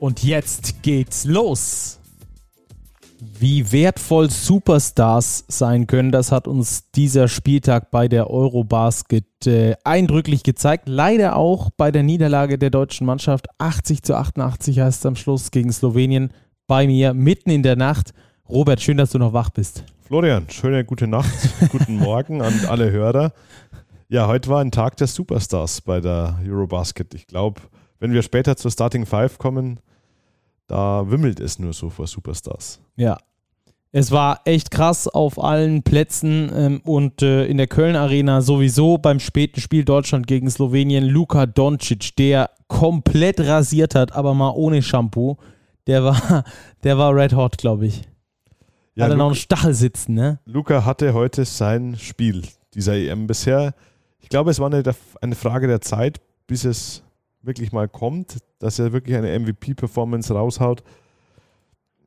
Und jetzt geht's los! Wie wertvoll Superstars sein können, das hat uns dieser Spieltag bei der Eurobasket äh, eindrücklich gezeigt. Leider auch bei der Niederlage der deutschen Mannschaft. 80 zu 88 heißt es am Schluss gegen Slowenien. Bei mir mitten in der Nacht. Robert, schön, dass du noch wach bist. Florian, schöne gute Nacht, guten Morgen an alle Hörer. Ja, heute war ein Tag der Superstars bei der Eurobasket. Ich glaube, wenn wir später zur Starting Five kommen, da wimmelt es nur so vor Superstars. Ja. Es war echt krass auf allen Plätzen ähm, und äh, in der Köln Arena sowieso beim späten Spiel Deutschland gegen Slowenien. Luka Doncic, der komplett rasiert hat, aber mal ohne Shampoo. Der war, der war red hot, glaube ich. Ja, hat er noch einen Stachel sitzen, ne? Luca hatte heute sein Spiel dieser EM bisher. Ich glaube, es war eine, eine Frage der Zeit, bis es wirklich mal kommt, dass er wirklich eine MVP-Performance raushaut.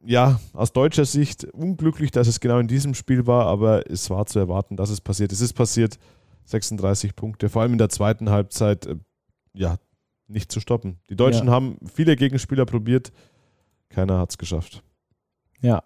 Ja, aus deutscher Sicht unglücklich, dass es genau in diesem Spiel war, aber es war zu erwarten, dass es passiert. Es ist passiert, 36 Punkte, vor allem in der zweiten Halbzeit, äh, ja, nicht zu stoppen. Die Deutschen ja. haben viele Gegenspieler probiert, keiner hat es geschafft. Ja,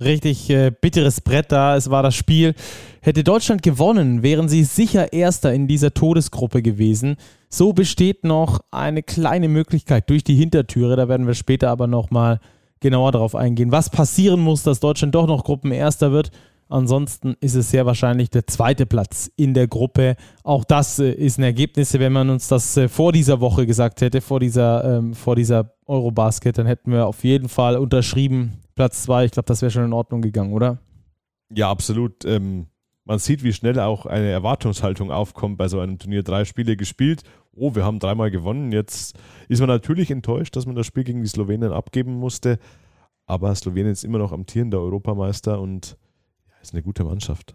richtig äh, bitteres Brett da. Es war das Spiel. Hätte Deutschland gewonnen, wären sie sicher Erster in dieser Todesgruppe gewesen. So besteht noch eine kleine Möglichkeit durch die Hintertüre. Da werden wir später aber nochmal genauer darauf eingehen, was passieren muss, dass Deutschland doch noch Gruppenerster wird. Ansonsten ist es sehr wahrscheinlich der zweite Platz in der Gruppe. Auch das äh, ist ein Ergebnis. Wenn man uns das äh, vor dieser Woche gesagt hätte, vor dieser, ähm, vor dieser Eurobasket, dann hätten wir auf jeden Fall unterschrieben, Platz zwei. Ich glaube, das wäre schon in Ordnung gegangen, oder? Ja, absolut. Ähm, man sieht, wie schnell auch eine Erwartungshaltung aufkommt bei so einem Turnier. Drei Spiele gespielt. Oh, wir haben dreimal gewonnen. Jetzt ist man natürlich enttäuscht, dass man das Spiel gegen die Slowenien abgeben musste. Aber Slowenien ist immer noch amtierender Europameister und ja, ist eine gute Mannschaft.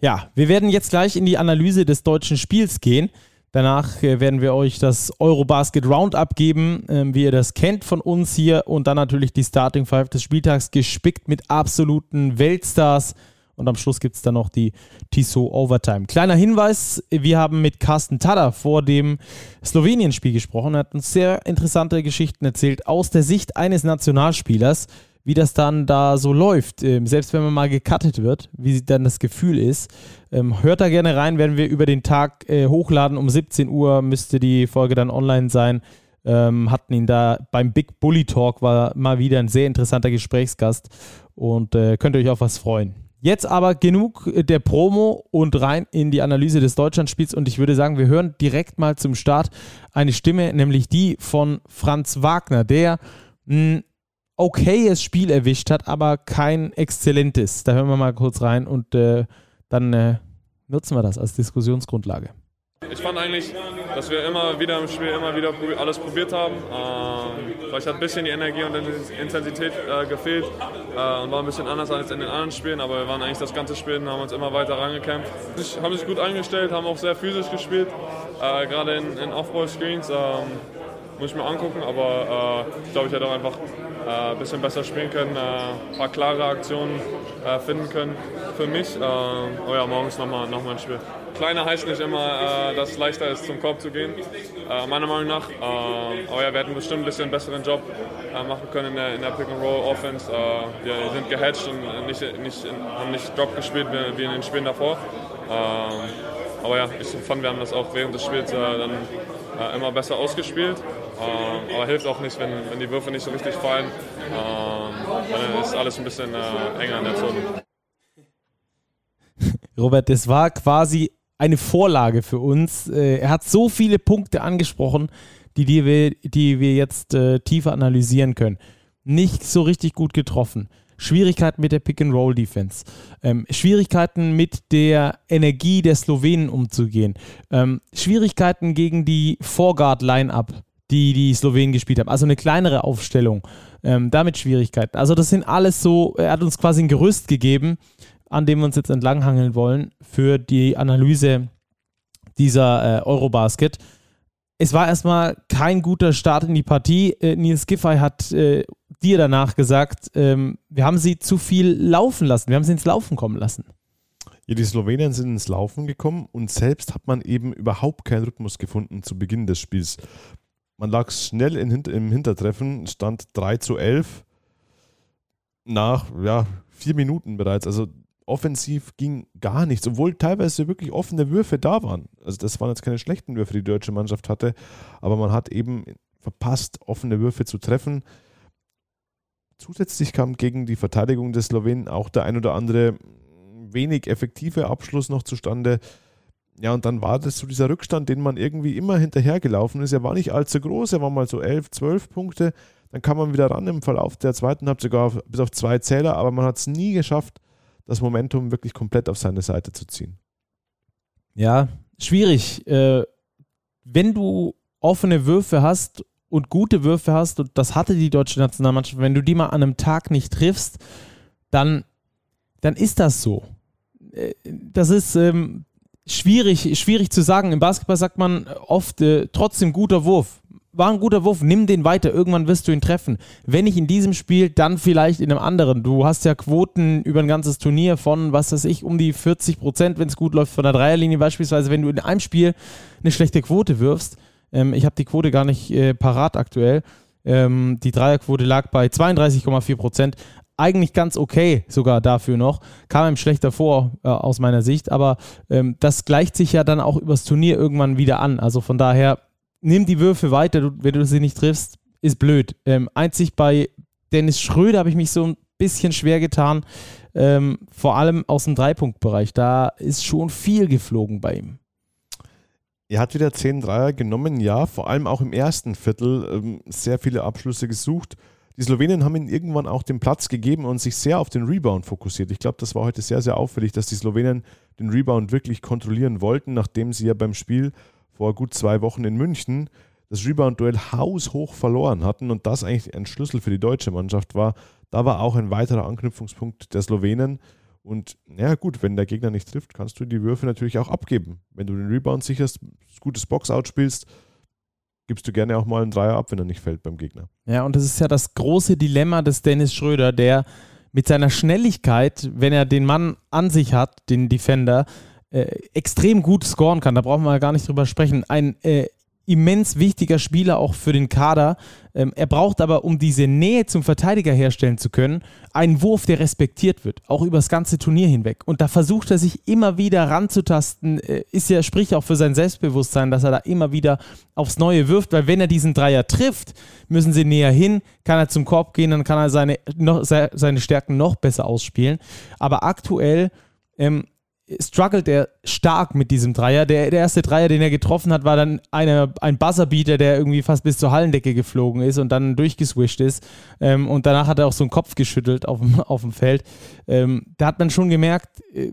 Ja, wir werden jetzt gleich in die Analyse des deutschen Spiels gehen. Danach äh, werden wir euch das Eurobasket Roundup geben, ähm, wie ihr das kennt von uns hier. Und dann natürlich die Starting Five des Spieltags, gespickt mit absoluten Weltstars. Und am Schluss gibt es dann noch die Tissot Overtime. Kleiner Hinweis: Wir haben mit Carsten Tada vor dem Slowenien-Spiel gesprochen. Er hat uns sehr interessante Geschichten erzählt aus der Sicht eines Nationalspielers wie das dann da so läuft, ähm, selbst wenn man mal gecuttet wird, wie dann das Gefühl ist. Ähm, hört da gerne rein, werden wir über den Tag äh, hochladen. Um 17 Uhr müsste die Folge dann online sein. Ähm, hatten ihn da beim Big Bully Talk, war mal wieder ein sehr interessanter Gesprächsgast und äh, könnt ihr euch auf was freuen. Jetzt aber genug der Promo und rein in die Analyse des Deutschlandspiels. Und ich würde sagen, wir hören direkt mal zum Start eine Stimme, nämlich die von Franz Wagner, der mh, okayes Spiel erwischt hat, aber kein exzellentes. Da hören wir mal kurz rein und äh, dann äh, nutzen wir das als Diskussionsgrundlage. Ich fand eigentlich, dass wir immer wieder im Spiel immer wieder alles probiert haben. Ähm, vielleicht hat ein bisschen die Energie und Intensität äh, gefehlt äh, und war ein bisschen anders als in den anderen Spielen, aber wir waren eigentlich das ganze Spiel und haben uns immer weiter rangekämpft. Haben sich gut eingestellt, haben auch sehr physisch gespielt, äh, gerade in, in Off-Ball-Screens. Ähm, muss ich mir angucken, aber äh, ich glaube, ich hätte auch einfach ein äh, bisschen besser spielen können, ein äh, paar klare Aktionen äh, finden können für mich. oh ja, morgens nochmal noch mal ein Spiel. Kleiner heißt nicht immer, dass es leichter ist, zum Korb zu gehen, meiner Meinung nach. aber ja, wir hätten bestimmt ein bisschen einen besseren Job machen können in der, in der Pick-and-Roll-Offense. wir sind gehatcht und nicht, nicht, haben nicht Drop gespielt wie in den Spielen davor. aber ja, ich fand, wir haben das auch während des Spiels dann immer besser ausgespielt. Ähm, aber hilft auch nicht, wenn, wenn die Würfe nicht so richtig fallen. Ähm, dann ist alles ein bisschen äh, enger in der Zone. Robert, das war quasi eine Vorlage für uns. Äh, er hat so viele Punkte angesprochen, die, die, wir, die wir jetzt äh, tiefer analysieren können. Nicht so richtig gut getroffen. Schwierigkeiten mit der Pick-and-Roll-Defense, ähm, Schwierigkeiten mit der Energie der Slowenen umzugehen, ähm, Schwierigkeiten gegen die Foreguard-Line-Up die die Slowenen gespielt haben. Also eine kleinere Aufstellung, ähm, damit Schwierigkeiten. Also das sind alles so, er hat uns quasi ein Gerüst gegeben, an dem wir uns jetzt entlanghangeln wollen für die Analyse dieser äh, Eurobasket. Es war erstmal kein guter Start in die Partie. Äh, Nils Giffey hat äh, dir danach gesagt, ähm, wir haben sie zu viel laufen lassen, wir haben sie ins Laufen kommen lassen. Ja, die Slowenen sind ins Laufen gekommen und selbst hat man eben überhaupt keinen Rhythmus gefunden zu Beginn des Spiels. Man lag schnell in, im Hintertreffen, stand 3 zu 11 nach ja, vier Minuten bereits. Also offensiv ging gar nichts, obwohl teilweise wirklich offene Würfe da waren. Also das waren jetzt keine schlechten Würfe, die die deutsche Mannschaft hatte, aber man hat eben verpasst, offene Würfe zu treffen. Zusätzlich kam gegen die Verteidigung des Slowenen auch der ein oder andere wenig effektive Abschluss noch zustande. Ja, und dann war das so dieser Rückstand, den man irgendwie immer hinterhergelaufen ist. Er war nicht allzu groß, er war mal so 11, 12 Punkte. Dann kam man wieder ran im Verlauf der zweiten Halbzeit, sogar bis auf zwei Zähler, aber man hat es nie geschafft, das Momentum wirklich komplett auf seine Seite zu ziehen. Ja, schwierig. Äh, wenn du offene Würfe hast und gute Würfe hast, und das hatte die deutsche Nationalmannschaft, wenn du die mal an einem Tag nicht triffst, dann, dann ist das so. Äh, das ist ähm, schwierig, schwierig zu sagen. Im Basketball sagt man oft äh, trotzdem guter Wurf war ein guter Wurf, nimm den weiter, irgendwann wirst du ihn treffen. Wenn nicht in diesem Spiel, dann vielleicht in einem anderen. Du hast ja Quoten über ein ganzes Turnier von, was weiß ich, um die 40 Prozent, wenn es gut läuft, von der Dreierlinie beispielsweise, wenn du in einem Spiel eine schlechte Quote wirfst. Ähm, ich habe die Quote gar nicht äh, parat aktuell. Ähm, die Dreierquote lag bei 32,4 Prozent. Eigentlich ganz okay sogar dafür noch. Kam ihm schlechter vor äh, aus meiner Sicht, aber ähm, das gleicht sich ja dann auch übers Turnier irgendwann wieder an. Also von daher nimm die Würfe weiter, wenn du sie nicht triffst, ist blöd. Ähm, einzig bei Dennis Schröder habe ich mich so ein bisschen schwer getan, ähm, vor allem aus dem Dreipunktbereich. Da ist schon viel geflogen bei ihm. Er hat wieder 10 Dreier genommen, ja, vor allem auch im ersten Viertel ähm, sehr viele Abschlüsse gesucht. Die Slowenen haben ihm irgendwann auch den Platz gegeben und sich sehr auf den Rebound fokussiert. Ich glaube, das war heute sehr, sehr auffällig, dass die Slowenen den Rebound wirklich kontrollieren wollten, nachdem sie ja beim Spiel vor gut zwei Wochen in München das Rebound-Duell haushoch verloren hatten und das eigentlich ein Schlüssel für die deutsche Mannschaft war. Da war auch ein weiterer Anknüpfungspunkt der Slowenen. Und ja gut, wenn der Gegner nicht trifft, kannst du die Würfe natürlich auch abgeben. Wenn du den Rebound sicherst, gutes Boxout spielst, gibst du gerne auch mal einen Dreier ab, wenn er nicht fällt beim Gegner. Ja, und das ist ja das große Dilemma des Dennis Schröder, der mit seiner Schnelligkeit, wenn er den Mann an sich hat, den Defender, äh, extrem gut scoren kann. Da brauchen wir gar nicht drüber sprechen. Ein äh, immens wichtiger Spieler auch für den Kader. Ähm, er braucht aber, um diese Nähe zum Verteidiger herstellen zu können, einen Wurf, der respektiert wird, auch über das ganze Turnier hinweg. Und da versucht er sich immer wieder ranzutasten. Äh, ist ja, spricht auch für sein Selbstbewusstsein, dass er da immer wieder aufs Neue wirft, weil wenn er diesen Dreier trifft, müssen sie näher hin, kann er zum Korb gehen, dann kann er seine, noch, seine Stärken noch besser ausspielen. Aber aktuell ähm, struggelt er stark mit diesem Dreier. Der, der erste Dreier, den er getroffen hat, war dann eine, ein Buzzerbeater, der irgendwie fast bis zur Hallendecke geflogen ist und dann durchgeswischt ist. Ähm, und danach hat er auch so einen Kopf geschüttelt auf dem, auf dem Feld. Ähm, da hat man schon gemerkt, äh,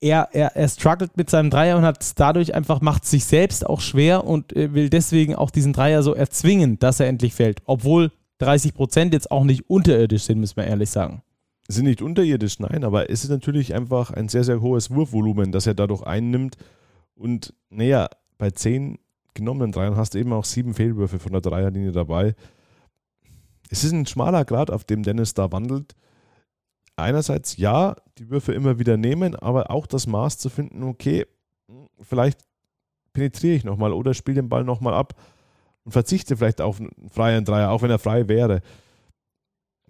er, er, er struggelt mit seinem Dreier und hat dadurch einfach, macht sich selbst auch schwer und äh, will deswegen auch diesen Dreier so erzwingen, dass er endlich fällt. Obwohl 30 Prozent jetzt auch nicht unterirdisch sind, müssen wir ehrlich sagen sind nicht unterirdisch, nein, aber es ist natürlich einfach ein sehr, sehr hohes Wurfvolumen, das er dadurch einnimmt. Und naja, bei zehn genommenen Dreiern hast du eben auch sieben Fehlwürfe von der Dreierlinie dabei. Es ist ein schmaler Grad, auf dem Dennis da wandelt. Einerseits ja, die Würfe immer wieder nehmen, aber auch das Maß zu finden, okay, vielleicht penetriere ich nochmal oder spiele den Ball nochmal ab und verzichte vielleicht auf einen freien Dreier, auch wenn er frei wäre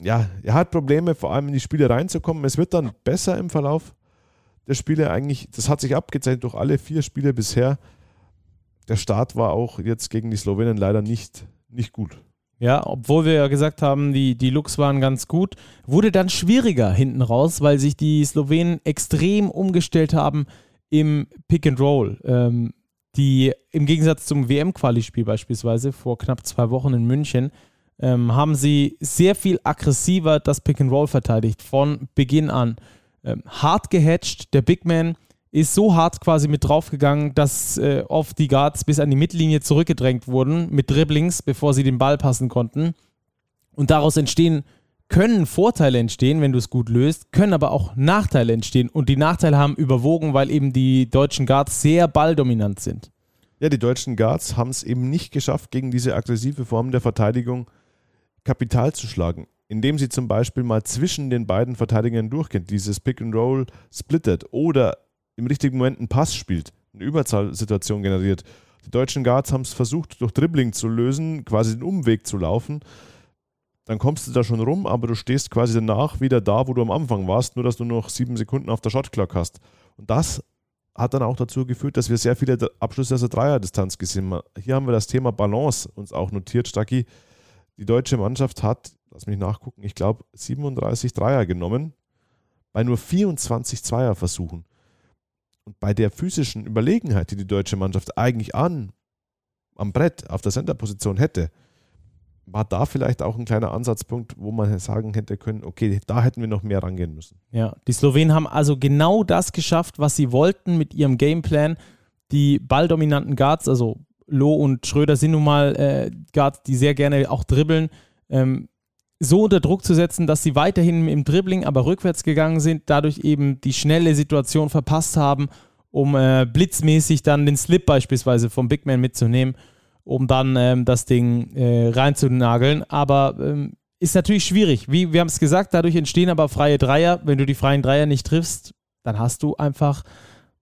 ja, er hat Probleme, vor allem in die Spiele reinzukommen. Es wird dann besser im Verlauf der Spiele eigentlich. Das hat sich abgezeichnet durch alle vier Spiele bisher. Der Start war auch jetzt gegen die Slowenen leider nicht, nicht gut. Ja, obwohl wir ja gesagt haben, die, die Looks waren ganz gut, wurde dann schwieriger hinten raus, weil sich die Slowenen extrem umgestellt haben im Pick and Roll. Ähm, die im Gegensatz zum WM-Quali-Spiel beispielsweise vor knapp zwei Wochen in München ähm, haben sie sehr viel aggressiver das Pick and Roll verteidigt von Beginn an. Ähm, hart gehatcht, der Big Man ist so hart quasi mit draufgegangen, dass äh, oft die Guards bis an die Mittellinie zurückgedrängt wurden mit Dribblings, bevor sie den Ball passen konnten. Und daraus entstehen, können Vorteile entstehen, wenn du es gut löst, können aber auch Nachteile entstehen. Und die Nachteile haben überwogen, weil eben die deutschen Guards sehr balldominant sind. Ja, die deutschen Guards haben es eben nicht geschafft, gegen diese aggressive Form der Verteidigung Kapital zu schlagen, indem sie zum Beispiel mal zwischen den beiden Verteidigern durchgehen, dieses Pick and Roll splittet oder im richtigen Moment einen Pass spielt, eine Überzahlsituation generiert. Die deutschen Guards haben es versucht, durch Dribbling zu lösen, quasi den Umweg zu laufen. Dann kommst du da schon rum, aber du stehst quasi danach wieder da, wo du am Anfang warst, nur dass du noch sieben Sekunden auf der Shotclock hast. Und das hat dann auch dazu geführt, dass wir sehr viele Abschlüsse aus der Dreierdistanz gesehen haben. Hier haben wir das Thema Balance uns auch notiert, Stacki. Die deutsche Mannschaft hat, lass mich nachgucken, ich glaube 37 Dreier genommen, bei nur 24 Zweierversuchen. Und bei der physischen Überlegenheit, die die deutsche Mannschaft eigentlich an, am Brett auf der Centerposition hätte, war da vielleicht auch ein kleiner Ansatzpunkt, wo man sagen hätte können, okay, da hätten wir noch mehr rangehen müssen. Ja, die Slowenen haben also genau das geschafft, was sie wollten mit ihrem Gameplan. Die balldominanten Guards, also Loh und Schröder sind nun mal äh, Guards, die sehr gerne auch dribbeln, ähm, so unter Druck zu setzen, dass sie weiterhin im Dribbling aber rückwärts gegangen sind, dadurch eben die schnelle Situation verpasst haben, um äh, blitzmäßig dann den Slip beispielsweise vom Big Man mitzunehmen, um dann ähm, das Ding äh, reinzunageln. Aber ähm, ist natürlich schwierig. Wie wir haben es gesagt, dadurch entstehen aber freie Dreier. Wenn du die freien Dreier nicht triffst, dann hast du einfach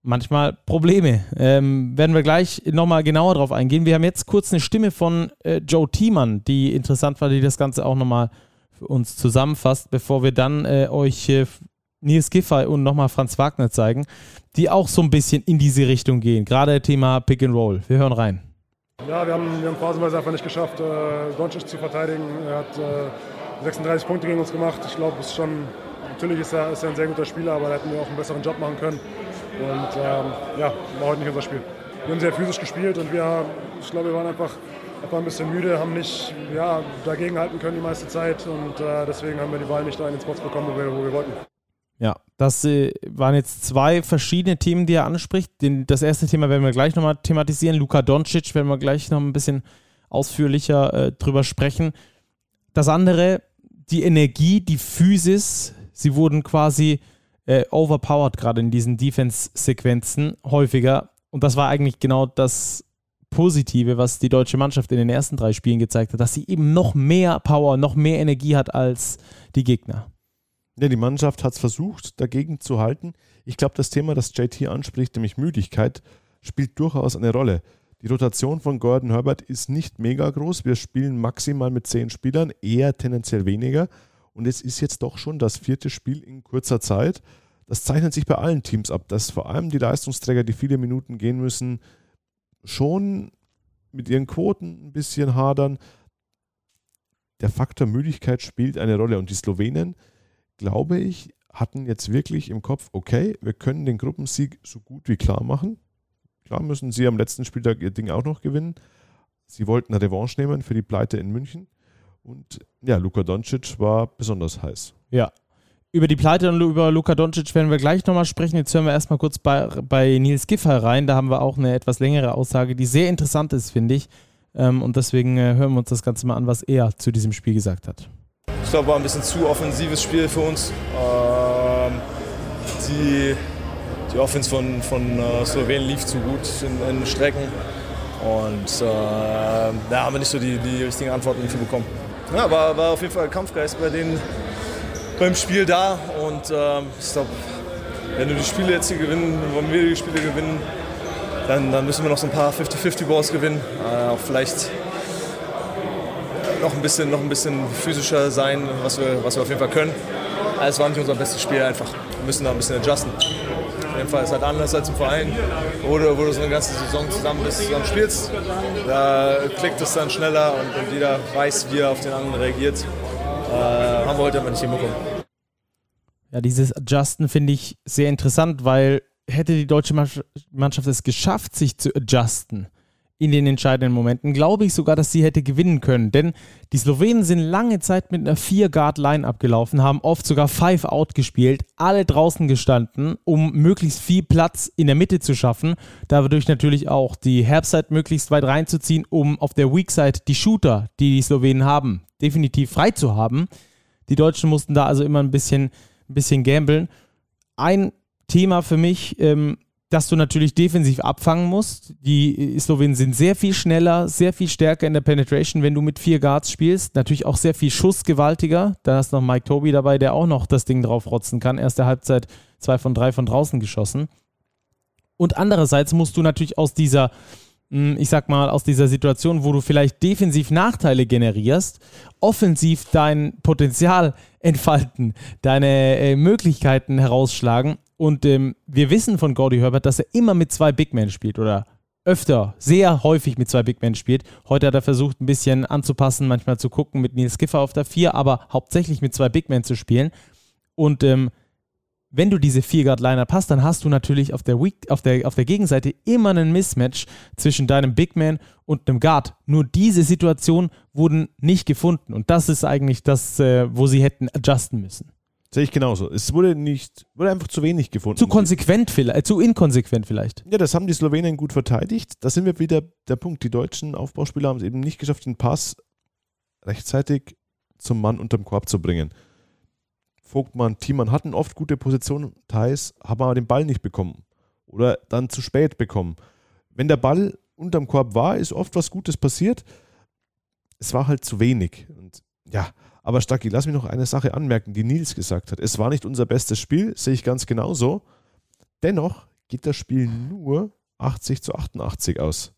manchmal Probleme. Ähm, werden wir gleich nochmal genauer drauf eingehen. Wir haben jetzt kurz eine Stimme von äh, Joe Thiemann, die interessant war, die das Ganze auch nochmal für uns zusammenfasst, bevor wir dann äh, euch äh, Nils Giffey und nochmal Franz Wagner zeigen, die auch so ein bisschen in diese Richtung gehen. Gerade Thema Pick and Roll. Wir hören rein. Ja, wir haben, wir haben phasenweise einfach nicht geschafft, äh, Doncic zu verteidigen. Er hat äh, 36 Punkte gegen uns gemacht. Ich glaube, es ist schon, natürlich ist er, ist er ein sehr guter Spieler, aber da hätten wir auch einen besseren Job machen können. Und ähm, ja, war heute nicht unser Spiel. Wir haben sehr physisch gespielt und wir, ich glaube, wir waren einfach, einfach ein bisschen müde, haben nicht ja, dagegenhalten können die meiste Zeit und äh, deswegen haben wir die Wahl nicht da in den Spots bekommen, wo wir, wo wir wollten. Ja, das äh, waren jetzt zwei verschiedene Themen, die er anspricht. Den, das erste Thema werden wir gleich nochmal thematisieren. Luka Doncic werden wir gleich noch ein bisschen ausführlicher äh, drüber sprechen. Das andere, die Energie, die Physis, sie wurden quasi äh, overpowered, gerade in diesen Defense-Sequenzen häufiger. Und das war eigentlich genau das Positive, was die deutsche Mannschaft in den ersten drei Spielen gezeigt hat, dass sie eben noch mehr Power, noch mehr Energie hat als die Gegner. Ja, die Mannschaft hat es versucht, dagegen zu halten. Ich glaube, das Thema, das JT anspricht, nämlich Müdigkeit, spielt durchaus eine Rolle. Die Rotation von Gordon Herbert ist nicht mega groß. Wir spielen maximal mit zehn Spielern, eher tendenziell weniger. Und es ist jetzt doch schon das vierte Spiel in kurzer Zeit. Das zeichnet sich bei allen Teams ab, dass vor allem die Leistungsträger, die viele Minuten gehen müssen, schon mit ihren Quoten ein bisschen hadern. Der Faktor Müdigkeit spielt eine Rolle und die Slowenen, glaube ich, hatten jetzt wirklich im Kopf, okay, wir können den Gruppensieg so gut wie klar machen. Klar müssen sie am letzten Spieltag ihr Ding auch noch gewinnen. Sie wollten eine Revanche nehmen für die Pleite in München. Und ja, Luka Doncic war besonders heiß. Ja. Über die Pleite und über Luka Doncic werden wir gleich nochmal sprechen. Jetzt hören wir erstmal kurz bei, bei Nils Giffey rein. Da haben wir auch eine etwas längere Aussage, die sehr interessant ist, finde ich. Ähm, und deswegen äh, hören wir uns das Ganze mal an, was er zu diesem Spiel gesagt hat. Ich glaube, war ein bisschen zu offensives Spiel für uns. Ähm, die, die Offense von, von uh, Slowenien lief zu gut in, in Strecken. Und äh, da haben wir nicht so die, die richtigen Antworten für bekommen. Ja, war, war auf jeden Fall Kampfgeist bei denen beim Spiel da. Und ähm, ich glaube, wenn du die Spiele jetzt hier gewinnen, wenn wir die Spiele gewinnen, dann, dann müssen wir noch so ein paar 50-50-Balls gewinnen. Äh, auch vielleicht noch ein bisschen, noch ein bisschen physischer sein, was wir, was wir auf jeden Fall können. Es war nicht unser bestes Spiel einfach. Wir müssen da ein bisschen adjusten. Auf jeden Fall ist halt anders als im Verein, wo du, wo du so eine ganze Saison zusammen bist, zusammen spielst. Da klickt es dann schneller und, und jeder weiß, wie er auf den anderen reagiert. Äh, haben wir heute aber nicht hinbekommen. Ja, dieses Adjusten finde ich sehr interessant, weil hätte die deutsche Mannschaft es geschafft, sich zu adjusten in den entscheidenden Momenten. Glaube ich sogar, dass sie hätte gewinnen können, denn die Slowenen sind lange Zeit mit einer 4-Guard-Line abgelaufen, haben oft sogar 5-Out gespielt, alle draußen gestanden, um möglichst viel Platz in der Mitte zu schaffen, dadurch natürlich auch die Herbstzeit möglichst weit reinzuziehen, um auf der Weak-Side die Shooter, die die Slowenen haben, definitiv frei zu haben. Die Deutschen mussten da also immer ein bisschen, ein bisschen gamblen. Ein Thema für mich, ähm, dass du natürlich defensiv abfangen musst. Die Slowenen sind sehr viel schneller, sehr viel stärker in der Penetration, wenn du mit vier Guards spielst. Natürlich auch sehr viel schussgewaltiger. Da hast du noch Mike Toby dabei, der auch noch das Ding drauf rotzen kann. Erste Halbzeit zwei von drei von draußen geschossen. Und andererseits musst du natürlich aus dieser, hm, ich sag mal, aus dieser Situation, wo du vielleicht defensiv Nachteile generierst, offensiv dein Potenzial entfalten, deine äh, Möglichkeiten herausschlagen und ähm, wir wissen von Gordy Herbert, dass er immer mit zwei Big Men spielt oder öfter, sehr häufig mit zwei Big Men spielt. Heute hat er versucht, ein bisschen anzupassen, manchmal zu gucken mit Nils Giffer auf der 4, aber hauptsächlich mit zwei Big Men zu spielen. Und ähm, wenn du diese Vier-Guard-Liner passt, dann hast du natürlich auf der, Weak, auf, der, auf der Gegenseite immer einen Mismatch zwischen deinem Big Man und einem Guard. Nur diese Situation wurden nicht gefunden. Und das ist eigentlich das, äh, wo sie hätten adjusten müssen. Sehe ich genauso. Es wurde nicht, wurde einfach zu wenig gefunden. Zu konsequent vielleicht, äh, zu inkonsequent vielleicht. Ja, das haben die Slowenen gut verteidigt. Da sind wir wieder der Punkt. Die deutschen Aufbauspieler haben es eben nicht geschafft, den Pass rechtzeitig zum Mann unterm Korb zu bringen. Vogtmann, Thiemann hatten oft gute Positionen, Thais haben aber den Ball nicht bekommen. Oder dann zu spät bekommen. Wenn der Ball unterm Korb war, ist oft was Gutes passiert. Es war halt zu wenig. Und ja, aber Stacki, lass mich noch eine Sache anmerken, die Nils gesagt hat. Es war nicht unser bestes Spiel, sehe ich ganz genauso. Dennoch geht das Spiel nur 80 zu 88 aus.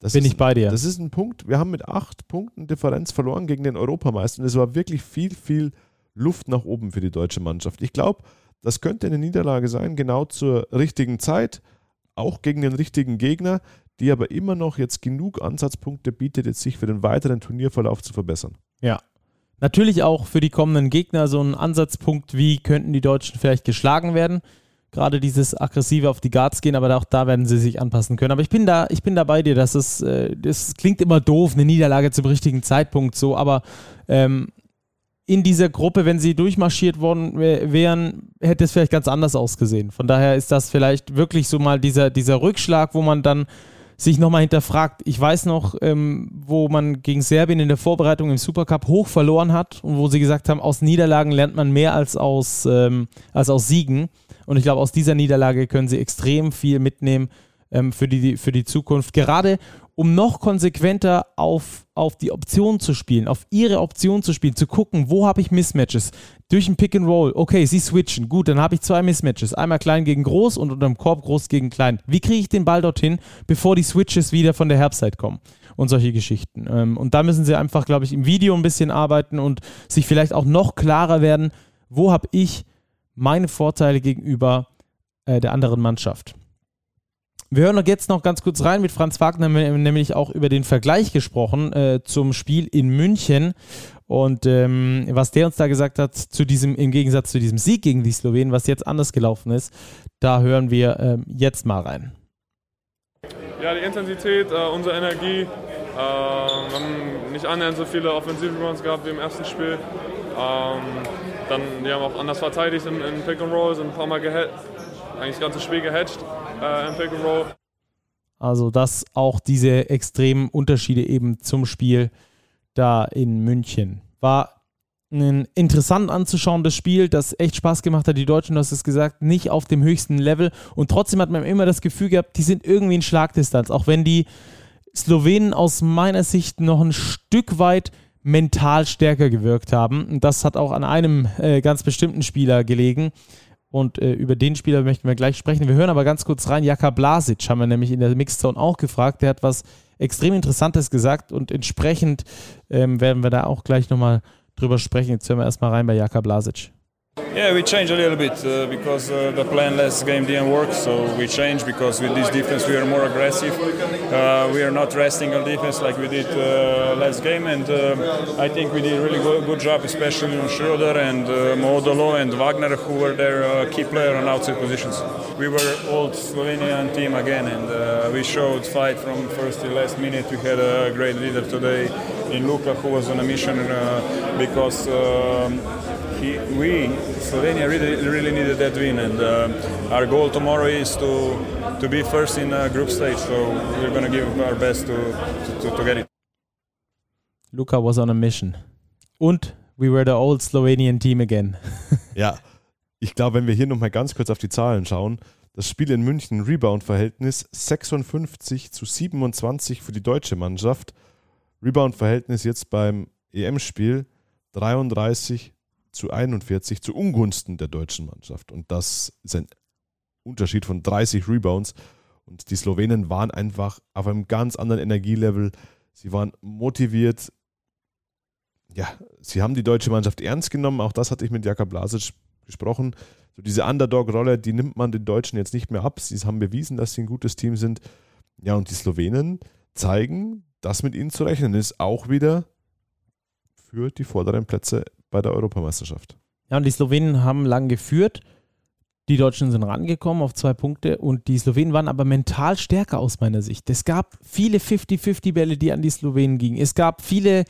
Das Bin ich bei dir. Das ist ein Punkt. Wir haben mit acht Punkten Differenz verloren gegen den Europameister und es war wirklich viel, viel Luft nach oben für die deutsche Mannschaft. Ich glaube, das könnte eine Niederlage sein, genau zur richtigen Zeit, auch gegen den richtigen Gegner, die aber immer noch jetzt genug Ansatzpunkte bietet, jetzt sich für den weiteren Turnierverlauf zu verbessern. Ja, Natürlich auch für die kommenden Gegner so ein Ansatzpunkt, wie könnten die Deutschen vielleicht geschlagen werden. Gerade dieses aggressive auf die Guards gehen, aber auch da werden sie sich anpassen können. Aber ich bin da, ich bin da bei dir, dass es, äh, das klingt immer doof, eine Niederlage zum richtigen Zeitpunkt so, aber ähm, in dieser Gruppe, wenn sie durchmarschiert worden wären, hätte es vielleicht ganz anders ausgesehen. Von daher ist das vielleicht wirklich so mal dieser, dieser Rückschlag, wo man dann sich nochmal hinterfragt. Ich weiß noch, ähm, wo man gegen Serbien in der Vorbereitung im Supercup hoch verloren hat und wo sie gesagt haben, aus Niederlagen lernt man mehr als aus, ähm, als aus Siegen. Und ich glaube, aus dieser Niederlage können sie extrem viel mitnehmen ähm, für, die, für die Zukunft. Gerade um noch konsequenter auf, auf die Option zu spielen, auf ihre Option zu spielen, zu gucken, wo habe ich Mismatches. Durch ein Pick and Roll, okay, sie switchen, gut, dann habe ich zwei Mismatches. Einmal klein gegen groß und unterm Korb groß gegen klein. Wie kriege ich den Ball dorthin, bevor die Switches wieder von der Herbstzeit kommen? Und solche Geschichten. Ähm, und da müssen sie einfach, glaube ich, im Video ein bisschen arbeiten und sich vielleicht auch noch klarer werden, wo habe ich meine Vorteile gegenüber äh, der anderen Mannschaft. Wir hören jetzt noch ganz kurz rein. Mit Franz Wagner nämlich auch über den Vergleich gesprochen äh, zum Spiel in München. Und ähm, was der uns da gesagt hat, zu diesem, im Gegensatz zu diesem Sieg gegen die Slowenen, was jetzt anders gelaufen ist, da hören wir ähm, jetzt mal rein. Ja, die Intensität, äh, unsere Energie. Äh, wir haben nicht annähernd so viele offensive Runs gehabt wie im ersten Spiel. Ähm, dann, die haben auch anders verteidigt in, in Pick and Roll, sind ein paar Mal gehatcht, eigentlich das ganze Spiel gehatcht äh, im Pick and Roll. Also dass auch diese extremen Unterschiede eben zum Spiel da in München. War ein interessant anzuschauendes Spiel, das echt Spaß gemacht hat. Die Deutschen, du hast es gesagt, nicht auf dem höchsten Level. Und trotzdem hat man immer das Gefühl gehabt, die sind irgendwie in Schlagdistanz. Auch wenn die Slowenen aus meiner Sicht noch ein Stück weit mental stärker gewirkt haben. Und das hat auch an einem äh, ganz bestimmten Spieler gelegen. Und äh, über den Spieler möchten wir gleich sprechen. Wir hören aber ganz kurz rein. Jaka Blasic haben wir nämlich in der Mixzone auch gefragt. Der hat was extrem Interessantes gesagt und entsprechend ähm, werden wir da auch gleich nochmal drüber sprechen. Jetzt hören wir erstmal rein bei Jaka Blasic. Yeah, we changed a little bit uh, because uh, the plan last game didn't work. So we changed because with this defense we are more aggressive. Uh, we are not resting on defense like we did uh, last game, and uh, I think we did really good, good job, especially on Schroeder and uh, Modolo and Wagner, who were their key player on outside positions. We were old Slovenian team again, and we showed fight from first to last minute. We had a great leader today in Luka, who was on a mission because. Um, we, Slovenia, really, really needed that win, and uh, our goal tomorrow is to to be first in uh, group stage. So we're going to give our best to, to, to get it. Luca was on a mission. Und we were the old Slovenian team again. ja, ich glaube, wenn wir hier nochmal ganz kurz auf die Zahlen schauen, das Spiel in München, Rebound-Verhältnis 56 zu 27 für die deutsche Mannschaft. Rebound-Verhältnis jetzt beim EM-Spiel 33 zu 41 zu Ungunsten der deutschen Mannschaft. Und das ist ein Unterschied von 30 Rebounds. Und die Slowenen waren einfach auf einem ganz anderen Energielevel. Sie waren motiviert. Ja, sie haben die deutsche Mannschaft ernst genommen. Auch das hatte ich mit Jakab Blasic gesprochen. So diese Underdog-Rolle, die nimmt man den Deutschen jetzt nicht mehr ab. Sie haben bewiesen, dass sie ein gutes Team sind. Ja, und die Slowenen zeigen, dass mit ihnen zu rechnen ist. Auch wieder für die vorderen Plätze bei der Europameisterschaft. Ja, und die Slowenen haben lang geführt. Die Deutschen sind rangekommen auf zwei Punkte und die Slowenen waren aber mental stärker aus meiner Sicht. Es gab viele 50-50-Bälle, die an die Slowenen gingen. Es gab viele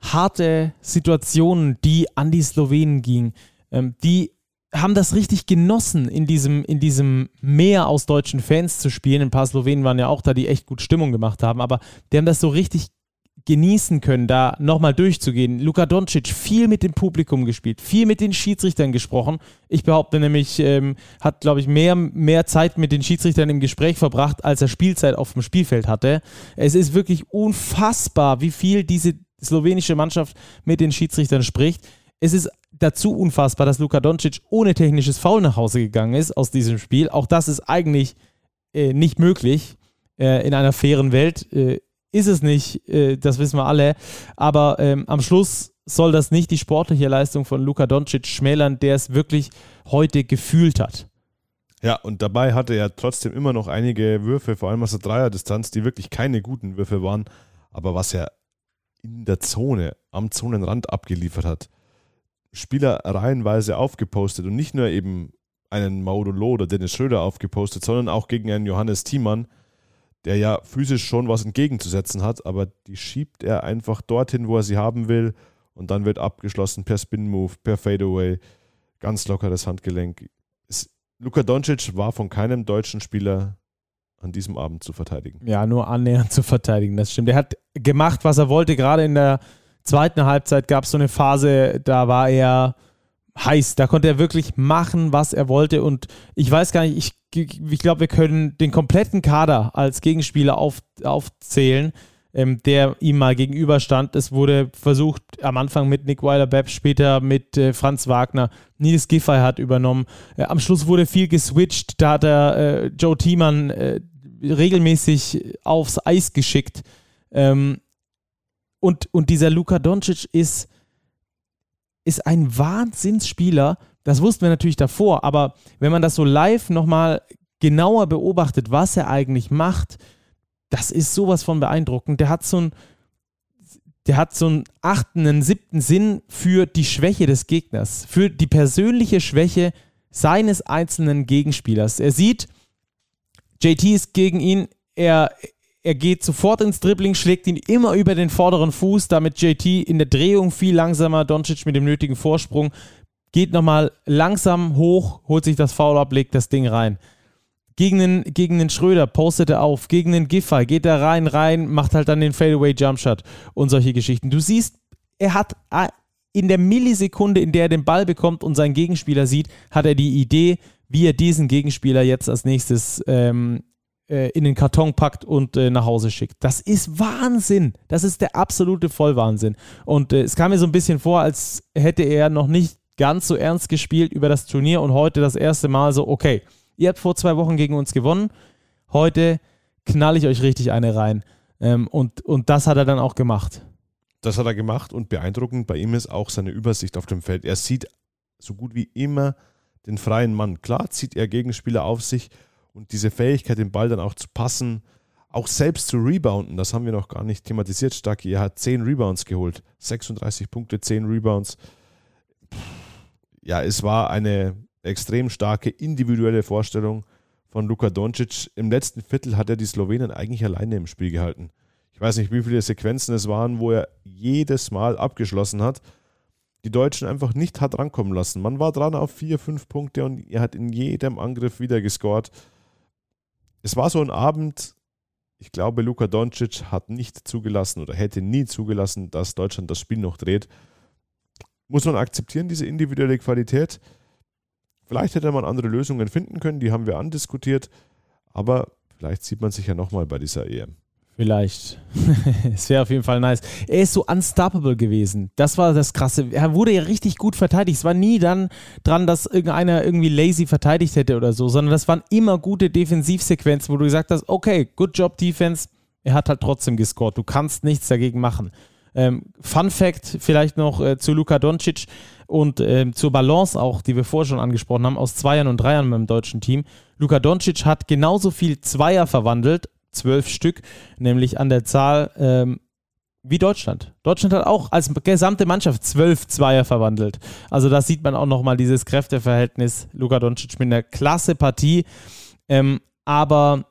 harte Situationen, die an die Slowenen gingen. Ähm, die haben das richtig genossen, in diesem, in diesem Meer aus deutschen Fans zu spielen. Ein paar Slowenen waren ja auch da, die echt gut Stimmung gemacht haben, aber die haben das so richtig genießen können, da nochmal durchzugehen. Luka Doncic viel mit dem Publikum gespielt, viel mit den Schiedsrichtern gesprochen. Ich behaupte nämlich, ähm, hat, glaube ich, mehr, mehr Zeit mit den Schiedsrichtern im Gespräch verbracht, als er Spielzeit auf dem Spielfeld hatte. Es ist wirklich unfassbar, wie viel diese slowenische Mannschaft mit den Schiedsrichtern spricht. Es ist dazu unfassbar, dass Luka Doncic ohne technisches Foul nach Hause gegangen ist aus diesem Spiel. Auch das ist eigentlich äh, nicht möglich äh, in einer fairen Welt. Äh, ist es nicht, äh, das wissen wir alle. Aber ähm, am Schluss soll das nicht die sportliche Leistung von Luka Doncic schmälern, der es wirklich heute gefühlt hat. Ja, und dabei hatte er trotzdem immer noch einige Würfe, vor allem aus der Dreierdistanz, die wirklich keine guten Würfe waren. Aber was er in der Zone, am Zonenrand abgeliefert hat, Spieler reihenweise aufgepostet und nicht nur eben einen Maudolo oder Dennis Schröder aufgepostet, sondern auch gegen einen Johannes Thiemann, der ja physisch schon was entgegenzusetzen hat, aber die schiebt er einfach dorthin, wo er sie haben will und dann wird abgeschlossen per Spin-Move, per Fadeaway, ganz lockeres Handgelenk. Es, Luka Doncic war von keinem deutschen Spieler an diesem Abend zu verteidigen. Ja, nur annähernd zu verteidigen, das stimmt. Er hat gemacht, was er wollte. Gerade in der zweiten Halbzeit gab es so eine Phase, da war er heiß. Da konnte er wirklich machen, was er wollte. Und ich weiß gar nicht, ich, ich glaube, wir können den kompletten Kader als Gegenspieler auf, aufzählen, ähm, der ihm mal gegenüberstand. Es wurde versucht, am Anfang mit Nick Weiler-Bepp, später mit äh, Franz Wagner. Nils Giffey hat übernommen. Äh, am Schluss wurde viel geswitcht. Da hat er äh, Joe Thiemann äh, regelmäßig aufs Eis geschickt. Ähm, und, und dieser Luka Doncic ist ist ein Wahnsinnsspieler. Das wussten wir natürlich davor, aber wenn man das so live nochmal genauer beobachtet, was er eigentlich macht, das ist sowas von beeindruckend. Der hat so ein, der hat so einen achten, einen siebten Sinn für die Schwäche des Gegners, für die persönliche Schwäche seines einzelnen Gegenspielers. Er sieht, JT ist gegen ihn, er, er geht sofort ins Dribbling, schlägt ihn immer über den vorderen Fuß, damit JT in der Drehung viel langsamer, Doncic mit dem nötigen Vorsprung, geht nochmal langsam hoch, holt sich das Foul ab, legt das Ding rein. Gegen den, gegen den Schröder postet er auf, gegen den Giffey geht er rein, rein, macht halt dann den Fadeaway Jumpshot und solche Geschichten. Du siehst, er hat äh, in der Millisekunde, in der er den Ball bekommt und seinen Gegenspieler sieht, hat er die Idee, wie er diesen Gegenspieler jetzt als nächstes ähm, äh, in den Karton packt und äh, nach Hause schickt. Das ist Wahnsinn. Das ist der absolute Vollwahnsinn. Und äh, es kam mir so ein bisschen vor, als hätte er noch nicht ganz so ernst gespielt über das Turnier und heute das erste Mal so, okay, ihr habt vor zwei Wochen gegen uns gewonnen, heute knall ich euch richtig eine rein. Ähm, und, und das hat er dann auch gemacht. Das hat er gemacht und beeindruckend bei ihm ist auch seine Übersicht auf dem Feld. Er sieht so gut wie immer den freien Mann. Klar zieht er Gegenspieler auf sich und diese Fähigkeit, den Ball dann auch zu passen, auch selbst zu rebounden, das haben wir noch gar nicht thematisiert, Stucky. Er hat 10 Rebounds geholt, 36 Punkte, 10 Rebounds. Ja, es war eine extrem starke individuelle Vorstellung von Luka Doncic. Im letzten Viertel hat er die Slowenen eigentlich alleine im Spiel gehalten. Ich weiß nicht, wie viele Sequenzen es waren, wo er jedes Mal abgeschlossen hat. Die Deutschen einfach nicht hat rankommen lassen. Man war dran auf vier, fünf Punkte und er hat in jedem Angriff wieder gescored. Es war so ein Abend, ich glaube, Luka Doncic hat nicht zugelassen oder hätte nie zugelassen, dass Deutschland das Spiel noch dreht. Muss man akzeptieren, diese individuelle Qualität. Vielleicht hätte man andere Lösungen finden können, die haben wir andiskutiert, aber vielleicht sieht man sich ja nochmal bei dieser EM. Vielleicht. es wäre auf jeden Fall nice. Er ist so unstoppable gewesen. Das war das Krasse. Er wurde ja richtig gut verteidigt. Es war nie dann dran, dass irgendeiner irgendwie lazy verteidigt hätte oder so, sondern das waren immer gute Defensivsequenzen, wo du gesagt hast, okay, good job Defense. Er hat halt trotzdem gescored. Du kannst nichts dagegen machen. Ähm, Fun Fact vielleicht noch äh, zu Luka Doncic und äh, zur Balance auch, die wir vorher schon angesprochen haben, aus Zweiern und Dreiern beim deutschen Team. Luka Doncic hat genauso viel Zweier verwandelt, zwölf Stück, nämlich an der Zahl ähm, wie Deutschland. Deutschland hat auch als gesamte Mannschaft zwölf Zweier verwandelt. Also da sieht man auch nochmal dieses Kräfteverhältnis. Luka Doncic mit einer klasse Partie. Ähm, aber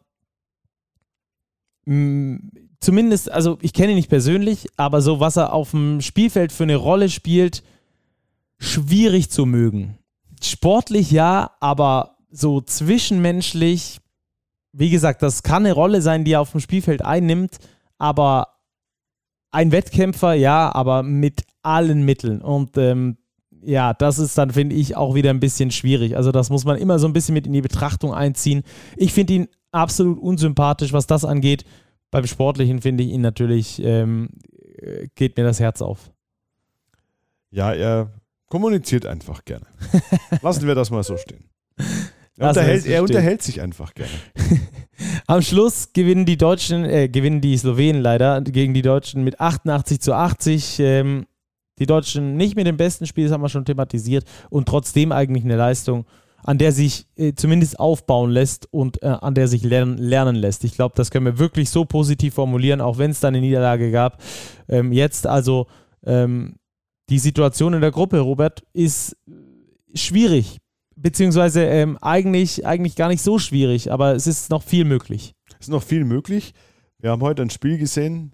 mh, zumindest, also ich kenne ihn nicht persönlich, aber so, was er auf dem Spielfeld für eine Rolle spielt, schwierig zu mögen. Sportlich ja, aber so zwischenmenschlich, wie gesagt, das kann eine Rolle sein, die er auf dem Spielfeld einnimmt, aber ein Wettkämpfer, ja, aber mit allen Mitteln. Und ähm, ja, das ist dann, finde ich, auch wieder ein bisschen schwierig. Also, das muss man immer so ein bisschen mit in die Betrachtung einziehen. Ich finde ihn absolut unsympathisch, was das angeht. Beim Sportlichen finde ich ihn natürlich, ähm, geht mir das Herz auf. Ja, er kommuniziert einfach gerne. Lassen wir das mal so stehen. Er, unterhält, er unterhält, sich einfach gerne. Am Schluss gewinnen die Deutschen, äh, gewinnen die Slowenen leider gegen die Deutschen mit 88 zu 80. Ähm, die Deutschen nicht mit dem besten Spiel, das haben wir schon thematisiert, und trotzdem eigentlich eine Leistung an der sich äh, zumindest aufbauen lässt und äh, an der sich lernen, lernen lässt. Ich glaube, das können wir wirklich so positiv formulieren, auch wenn es da eine Niederlage gab. Ähm, jetzt also ähm, die Situation in der Gruppe, Robert, ist schwierig, beziehungsweise ähm, eigentlich, eigentlich gar nicht so schwierig, aber es ist noch viel möglich. Es ist noch viel möglich. Wir haben heute ein Spiel gesehen,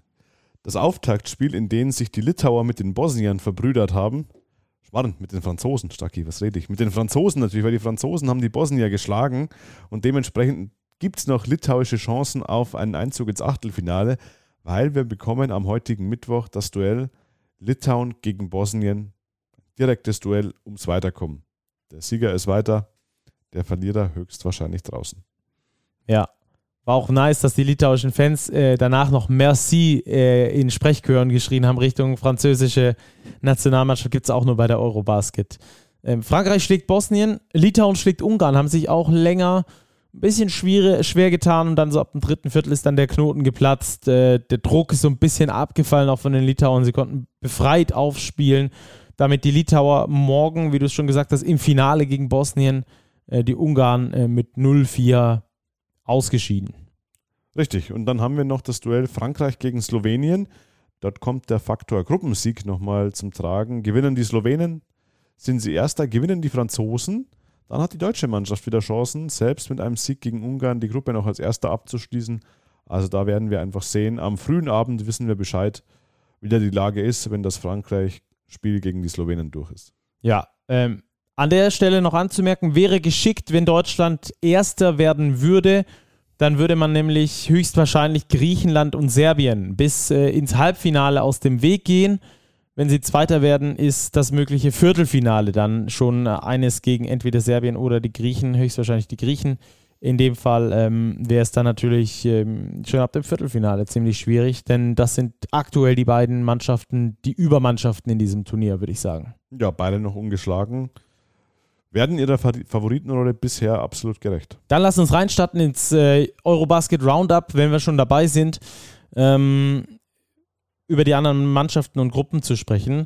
das Auftaktspiel, in dem sich die Litauer mit den Bosniern verbrüdert haben. Warte, mit den Franzosen, Stacki, was rede ich? Mit den Franzosen natürlich, weil die Franzosen haben die Bosnier geschlagen und dementsprechend gibt es noch litauische Chancen auf einen Einzug ins Achtelfinale, weil wir bekommen am heutigen Mittwoch das Duell Litauen gegen Bosnien. Direktes Duell ums Weiterkommen. Der Sieger ist weiter, der Verlierer höchstwahrscheinlich draußen. Ja, war auch nice, dass die litauischen Fans äh, danach noch Merci äh, in Sprechchören geschrien haben Richtung französische Nationalmannschaft. Gibt es auch nur bei der Eurobasket. Ähm, Frankreich schlägt Bosnien, Litauen schlägt Ungarn, haben sich auch länger ein bisschen schwere, schwer getan und dann so ab dem dritten Viertel ist dann der Knoten geplatzt. Äh, der Druck ist so ein bisschen abgefallen auch von den Litauern. Sie konnten befreit aufspielen, damit die Litauer morgen, wie du es schon gesagt hast, im Finale gegen Bosnien äh, die Ungarn äh, mit 0-4 ausgeschieden. Richtig. Und dann haben wir noch das Duell Frankreich gegen Slowenien. Dort kommt der Faktor Gruppensieg nochmal zum Tragen. Gewinnen die Slowenen, sind sie Erster, gewinnen die Franzosen. Dann hat die deutsche Mannschaft wieder Chancen, selbst mit einem Sieg gegen Ungarn die Gruppe noch als Erster abzuschließen. Also da werden wir einfach sehen. Am frühen Abend wissen wir Bescheid, wie da die Lage ist, wenn das Frankreich-Spiel gegen die Slowenen durch ist. Ja, ähm, an der Stelle noch anzumerken, wäre geschickt, wenn Deutschland Erster werden würde. Dann würde man nämlich höchstwahrscheinlich Griechenland und Serbien bis äh, ins Halbfinale aus dem Weg gehen. Wenn sie Zweiter werden, ist das mögliche Viertelfinale dann schon eines gegen entweder Serbien oder die Griechen, höchstwahrscheinlich die Griechen. In dem Fall ähm, wäre es dann natürlich ähm, schon ab dem Viertelfinale ziemlich schwierig, denn das sind aktuell die beiden Mannschaften, die Übermannschaften in diesem Turnier, würde ich sagen. Ja, beide noch ungeschlagen werden ihrer Favoritenrolle bisher absolut gerecht. Dann lass uns reinstarten ins äh, Eurobasket Roundup, wenn wir schon dabei sind, ähm, über die anderen Mannschaften und Gruppen zu sprechen.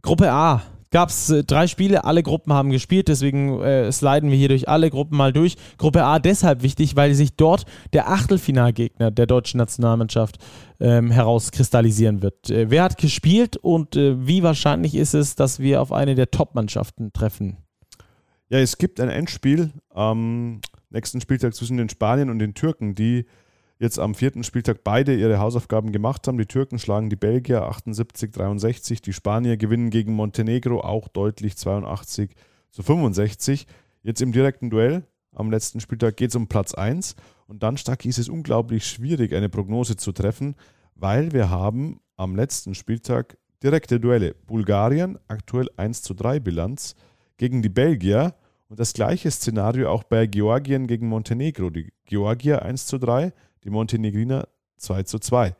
Gruppe A, gab es äh, drei Spiele, alle Gruppen haben gespielt, deswegen äh, sliden wir hier durch alle Gruppen mal durch. Gruppe A deshalb wichtig, weil sich dort der Achtelfinalgegner der deutschen Nationalmannschaft ähm, herauskristallisieren wird. Äh, wer hat gespielt und äh, wie wahrscheinlich ist es, dass wir auf eine der Top-Mannschaften treffen? Ja, es gibt ein Endspiel am nächsten Spieltag zwischen den Spaniern und den Türken, die jetzt am vierten Spieltag beide ihre Hausaufgaben gemacht haben. Die Türken schlagen die Belgier 78-63, die Spanier gewinnen gegen Montenegro auch deutlich 82 zu 65. Jetzt im direkten Duell am letzten Spieltag geht es um Platz 1 und dann stark ist es unglaublich schwierig, eine Prognose zu treffen, weil wir haben am letzten Spieltag direkte Duelle. Bulgarien, aktuell 1 zu 3 Bilanz, gegen die Belgier und das gleiche Szenario auch bei Georgien gegen Montenegro. Die Georgier 1 zu 3, die Montenegriner 2 zu 2.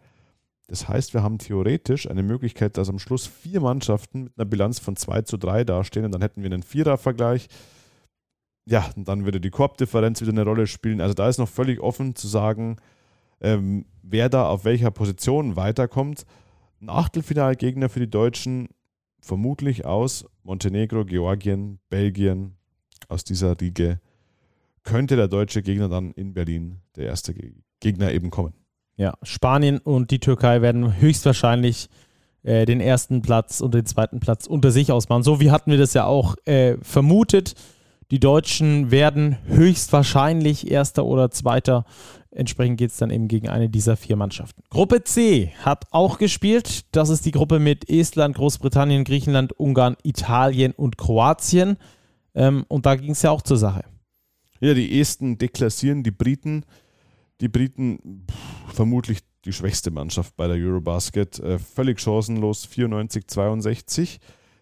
Das heißt, wir haben theoretisch eine Möglichkeit, dass am Schluss vier Mannschaften mit einer Bilanz von 2 zu 3 dastehen und dann hätten wir einen Vierer-Vergleich. Ja, und dann würde die Korbdifferenz wieder eine Rolle spielen. Also da ist noch völlig offen zu sagen, ähm, wer da auf welcher Position weiterkommt. Ein Achtelfinalgegner für die Deutschen vermutlich aus Montenegro, Georgien, Belgien, aus dieser Riege könnte der deutsche Gegner dann in Berlin der erste Gegner eben kommen. Ja, Spanien und die Türkei werden höchstwahrscheinlich äh, den ersten Platz und den zweiten Platz unter sich ausmachen. So wie hatten wir das ja auch äh, vermutet. Die Deutschen werden höchstwahrscheinlich erster oder zweiter. Entsprechend geht es dann eben gegen eine dieser vier Mannschaften. Gruppe C hat auch gespielt. Das ist die Gruppe mit Estland, Großbritannien, Griechenland, Ungarn, Italien und Kroatien. Ähm, und da ging es ja auch zur Sache. Ja, die Esten deklassieren die Briten die Briten pff, vermutlich die schwächste Mannschaft bei der Eurobasket. Äh, völlig chancenlos, 94-62.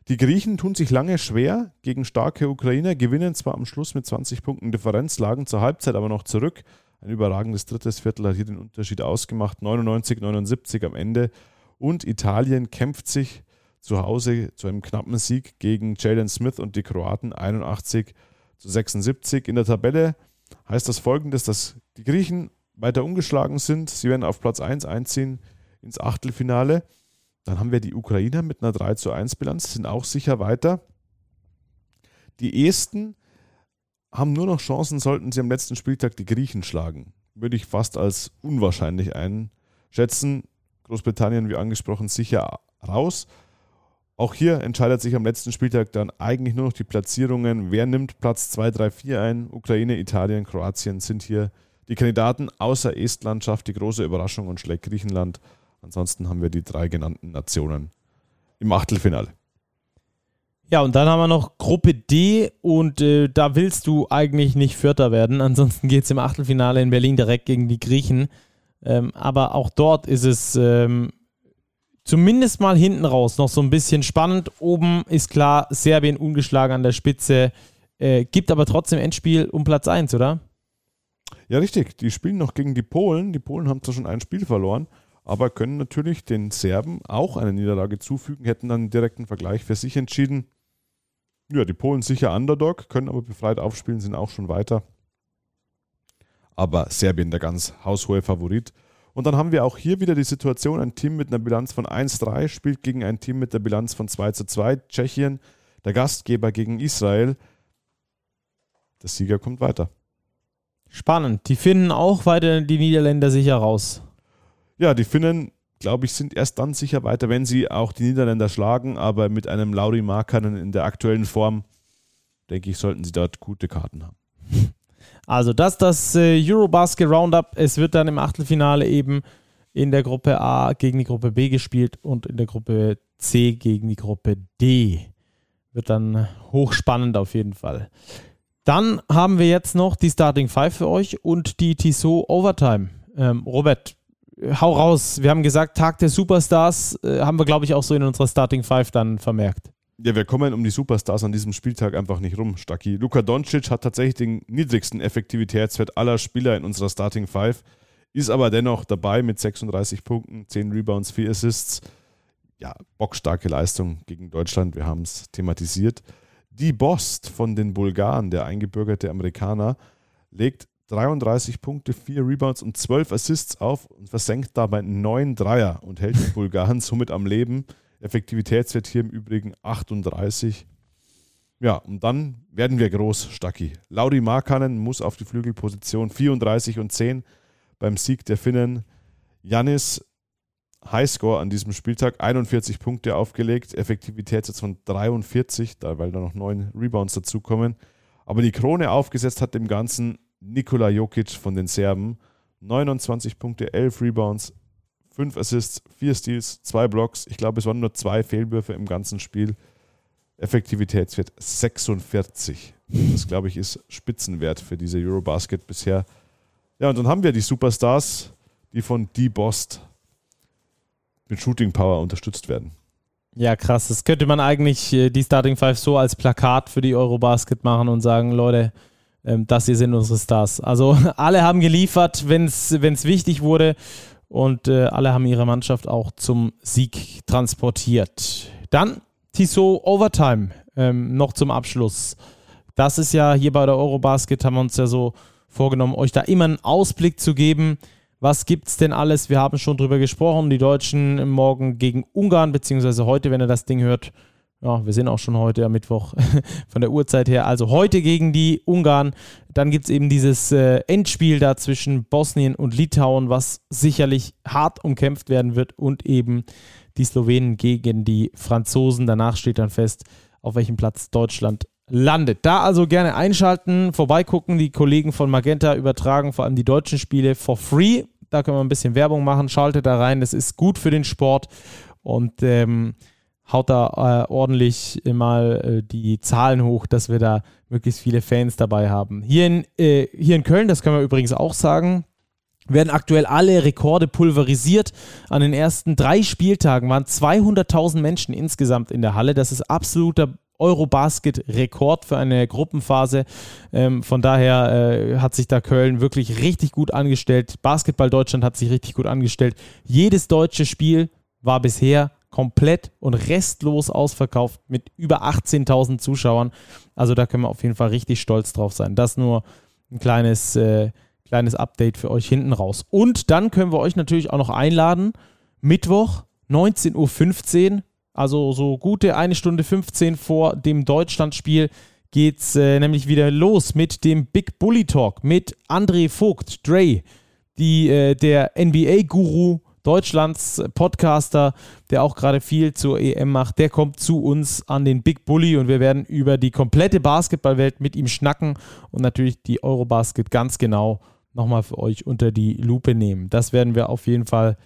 Die Griechen tun sich lange schwer gegen starke Ukrainer, gewinnen zwar am Schluss mit 20 Punkten Differenz, lagen zur Halbzeit aber noch zurück. Ein überragendes drittes Viertel hat hier den Unterschied ausgemacht. 99-79 am Ende. Und Italien kämpft sich zu Hause zu einem knappen Sieg gegen Jalen Smith und die Kroaten 81 zu 76. In der Tabelle heißt das folgendes, dass die Griechen weiter ungeschlagen sind. Sie werden auf Platz 1 einziehen ins Achtelfinale. Dann haben wir die Ukrainer mit einer 3 zu 1 Bilanz, sind auch sicher weiter. Die Esten haben nur noch Chancen, sollten sie am letzten Spieltag die Griechen schlagen. Würde ich fast als unwahrscheinlich einschätzen. Großbritannien, wie angesprochen, sicher raus. Auch hier entscheidet sich am letzten Spieltag dann eigentlich nur noch die Platzierungen. Wer nimmt Platz 2, 3, 4 ein? Ukraine, Italien, Kroatien sind hier die Kandidaten außer Estland schafft die große Überraschung und schlägt Griechenland. Ansonsten haben wir die drei genannten Nationen im Achtelfinale. Ja, und dann haben wir noch Gruppe D und äh, da willst du eigentlich nicht Vierter werden. Ansonsten geht es im Achtelfinale in Berlin direkt gegen die Griechen. Ähm, aber auch dort ist es ähm, zumindest mal hinten raus noch so ein bisschen spannend. Oben ist klar, Serbien ungeschlagen an der Spitze, äh, gibt aber trotzdem Endspiel um Platz 1, oder? Ja, richtig. Die spielen noch gegen die Polen. Die Polen haben zwar schon ein Spiel verloren, aber können natürlich den Serben auch eine Niederlage zufügen, hätten dann einen direkten Vergleich für sich entschieden. Ja, die Polen sicher Underdog, können aber befreit aufspielen, sind auch schon weiter. Aber Serbien der ganz haushohe Favorit. Und dann haben wir auch hier wieder die Situation, ein Team mit einer Bilanz von 1-3 spielt gegen ein Team mit der Bilanz von 2-2. Tschechien, der Gastgeber gegen Israel. Der Sieger kommt weiter. Spannend. Die finden auch weiter die Niederländer sicher raus. Ja, die Finnen, glaube ich, sind erst dann sicher weiter, wenn sie auch die Niederländer schlagen, aber mit einem Lauri Markkanen in der aktuellen Form, denke ich, sollten sie dort gute Karten haben. Also das das äh, Eurobasket Roundup. Es wird dann im Achtelfinale eben in der Gruppe A gegen die Gruppe B gespielt und in der Gruppe C gegen die Gruppe D. Wird dann hochspannend auf jeden Fall. Dann haben wir jetzt noch die Starting Five für euch und die Tissot Overtime. Ähm, Robert, hau raus. Wir haben gesagt, Tag der Superstars äh, haben wir, glaube ich, auch so in unserer Starting Five dann vermerkt. Ja, wir kommen um die Superstars an diesem Spieltag einfach nicht rum, Stacki. Luka Doncic hat tatsächlich den niedrigsten Effektivitätswert aller Spieler in unserer Starting Five, ist aber dennoch dabei mit 36 Punkten, 10 Rebounds, 4 Assists. Ja, bockstarke Leistung gegen Deutschland, wir haben es thematisiert. Die Bost von den Bulgaren, der eingebürgerte Amerikaner, legt 33 Punkte, 4 Rebounds und 12 Assists auf und versenkt dabei 9 Dreier und hält die Bulgaren somit am Leben Effektivitätswert hier im Übrigen 38. Ja, und dann werden wir groß, Stacki. Lauri Markanen muss auf die Flügelposition 34 und 10 beim Sieg der Finnen. Janis Highscore an diesem Spieltag, 41 Punkte aufgelegt, Effektivität jetzt von 43, da, weil da noch neun Rebounds dazukommen. Aber die Krone aufgesetzt hat dem Ganzen Nikola Jokic von den Serben. 29 Punkte, 11 Rebounds, 5 Assists, 4 Steals, 2 Blocks. Ich glaube, es waren nur zwei Fehlwürfe im ganzen Spiel. Effektivitätswert 46. Das, glaube ich, ist Spitzenwert für diese Eurobasket bisher. Ja, und dann haben wir die Superstars, die von D-Bost mit Shooting Power unterstützt werden. Ja, krass. Das könnte man eigentlich äh, die Starting Five so als Plakat für die Eurobasket machen und sagen, Leute, ähm, das hier sind unsere Stars. Also alle haben geliefert, wenn es wichtig wurde und äh, alle haben ihre Mannschaft auch zum Sieg transportiert. Dann Tissot Overtime ähm, noch zum Abschluss. Das ist ja hier bei der Eurobasket, haben wir uns ja so vorgenommen, euch da immer einen Ausblick zu geben. Was gibt es denn alles? Wir haben schon drüber gesprochen. Die Deutschen morgen gegen Ungarn, beziehungsweise heute, wenn ihr das Ding hört. Ja, wir sind auch schon heute am Mittwoch von der Uhrzeit her. Also heute gegen die Ungarn. Dann gibt es eben dieses äh, Endspiel da zwischen Bosnien und Litauen, was sicherlich hart umkämpft werden wird und eben die Slowenen gegen die Franzosen. Danach steht dann fest, auf welchem Platz Deutschland landet. Da also gerne einschalten, vorbeigucken. Die Kollegen von Magenta übertragen vor allem die deutschen Spiele for free. Da können wir ein bisschen Werbung machen. Schaltet da rein. Das ist gut für den Sport und ähm, haut da äh, ordentlich mal äh, die Zahlen hoch, dass wir da möglichst viele Fans dabei haben. Hier in, äh, hier in Köln, das können wir übrigens auch sagen, werden aktuell alle Rekorde pulverisiert. An den ersten drei Spieltagen waren 200.000 Menschen insgesamt in der Halle. Das ist absoluter Eurobasket-Rekord für eine Gruppenphase. Ähm, von daher äh, hat sich da Köln wirklich richtig gut angestellt. Basketball Deutschland hat sich richtig gut angestellt. Jedes deutsche Spiel war bisher komplett und restlos ausverkauft mit über 18.000 Zuschauern. Also da können wir auf jeden Fall richtig stolz drauf sein. Das nur ein kleines äh, Kleines Update für euch hinten raus. Und dann können wir euch natürlich auch noch einladen. Mittwoch, 19.15 Uhr, also so gute eine Stunde 15 vor dem Deutschlandspiel, geht es äh, nämlich wieder los mit dem Big Bully Talk mit André Vogt, Dre, die, äh, der NBA-Guru Deutschlands Podcaster, der auch gerade viel zur EM macht, der kommt zu uns an den Big Bully und wir werden über die komplette Basketballwelt mit ihm schnacken und natürlich die Eurobasket ganz genau nochmal für euch unter die Lupe nehmen. Das werden wir auf jeden Fall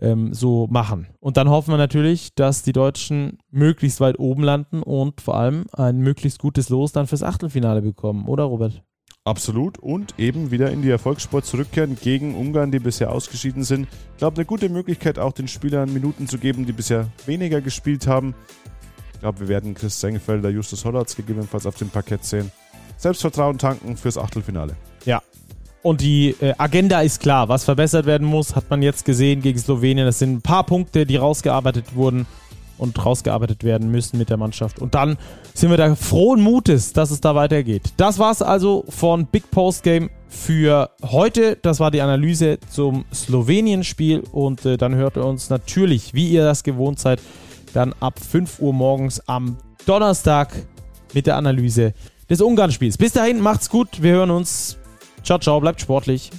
ähm, so machen. Und dann hoffen wir natürlich, dass die Deutschen möglichst weit oben landen und vor allem ein möglichst gutes Los dann fürs Achtelfinale bekommen, oder Robert? Absolut. Und eben wieder in die Erfolgssport zurückkehren gegen Ungarn, die bisher ausgeschieden sind. Ich glaube, eine gute Möglichkeit, auch den Spielern Minuten zu geben, die bisher weniger gespielt haben. Ich glaube, wir werden Chris Sengefelder, Justus Hollatz gegebenenfalls auf dem Parkett sehen. Selbstvertrauen tanken fürs Achtelfinale. Ja, und die äh, Agenda ist klar. Was verbessert werden muss, hat man jetzt gesehen gegen Slowenien. Das sind ein paar Punkte, die rausgearbeitet wurden und rausgearbeitet werden müssen mit der Mannschaft. Und dann sind wir da frohen Mutes, dass es da weitergeht. Das war es also von Big Post Game für heute. Das war die Analyse zum Slowenien-Spiel. Und äh, dann hört ihr uns natürlich, wie ihr das gewohnt seid, dann ab 5 Uhr morgens am Donnerstag mit der Analyse des Ungarn-Spiels. Bis dahin, macht's gut. Wir hören uns Ciao, ciao, bleibt sportlich.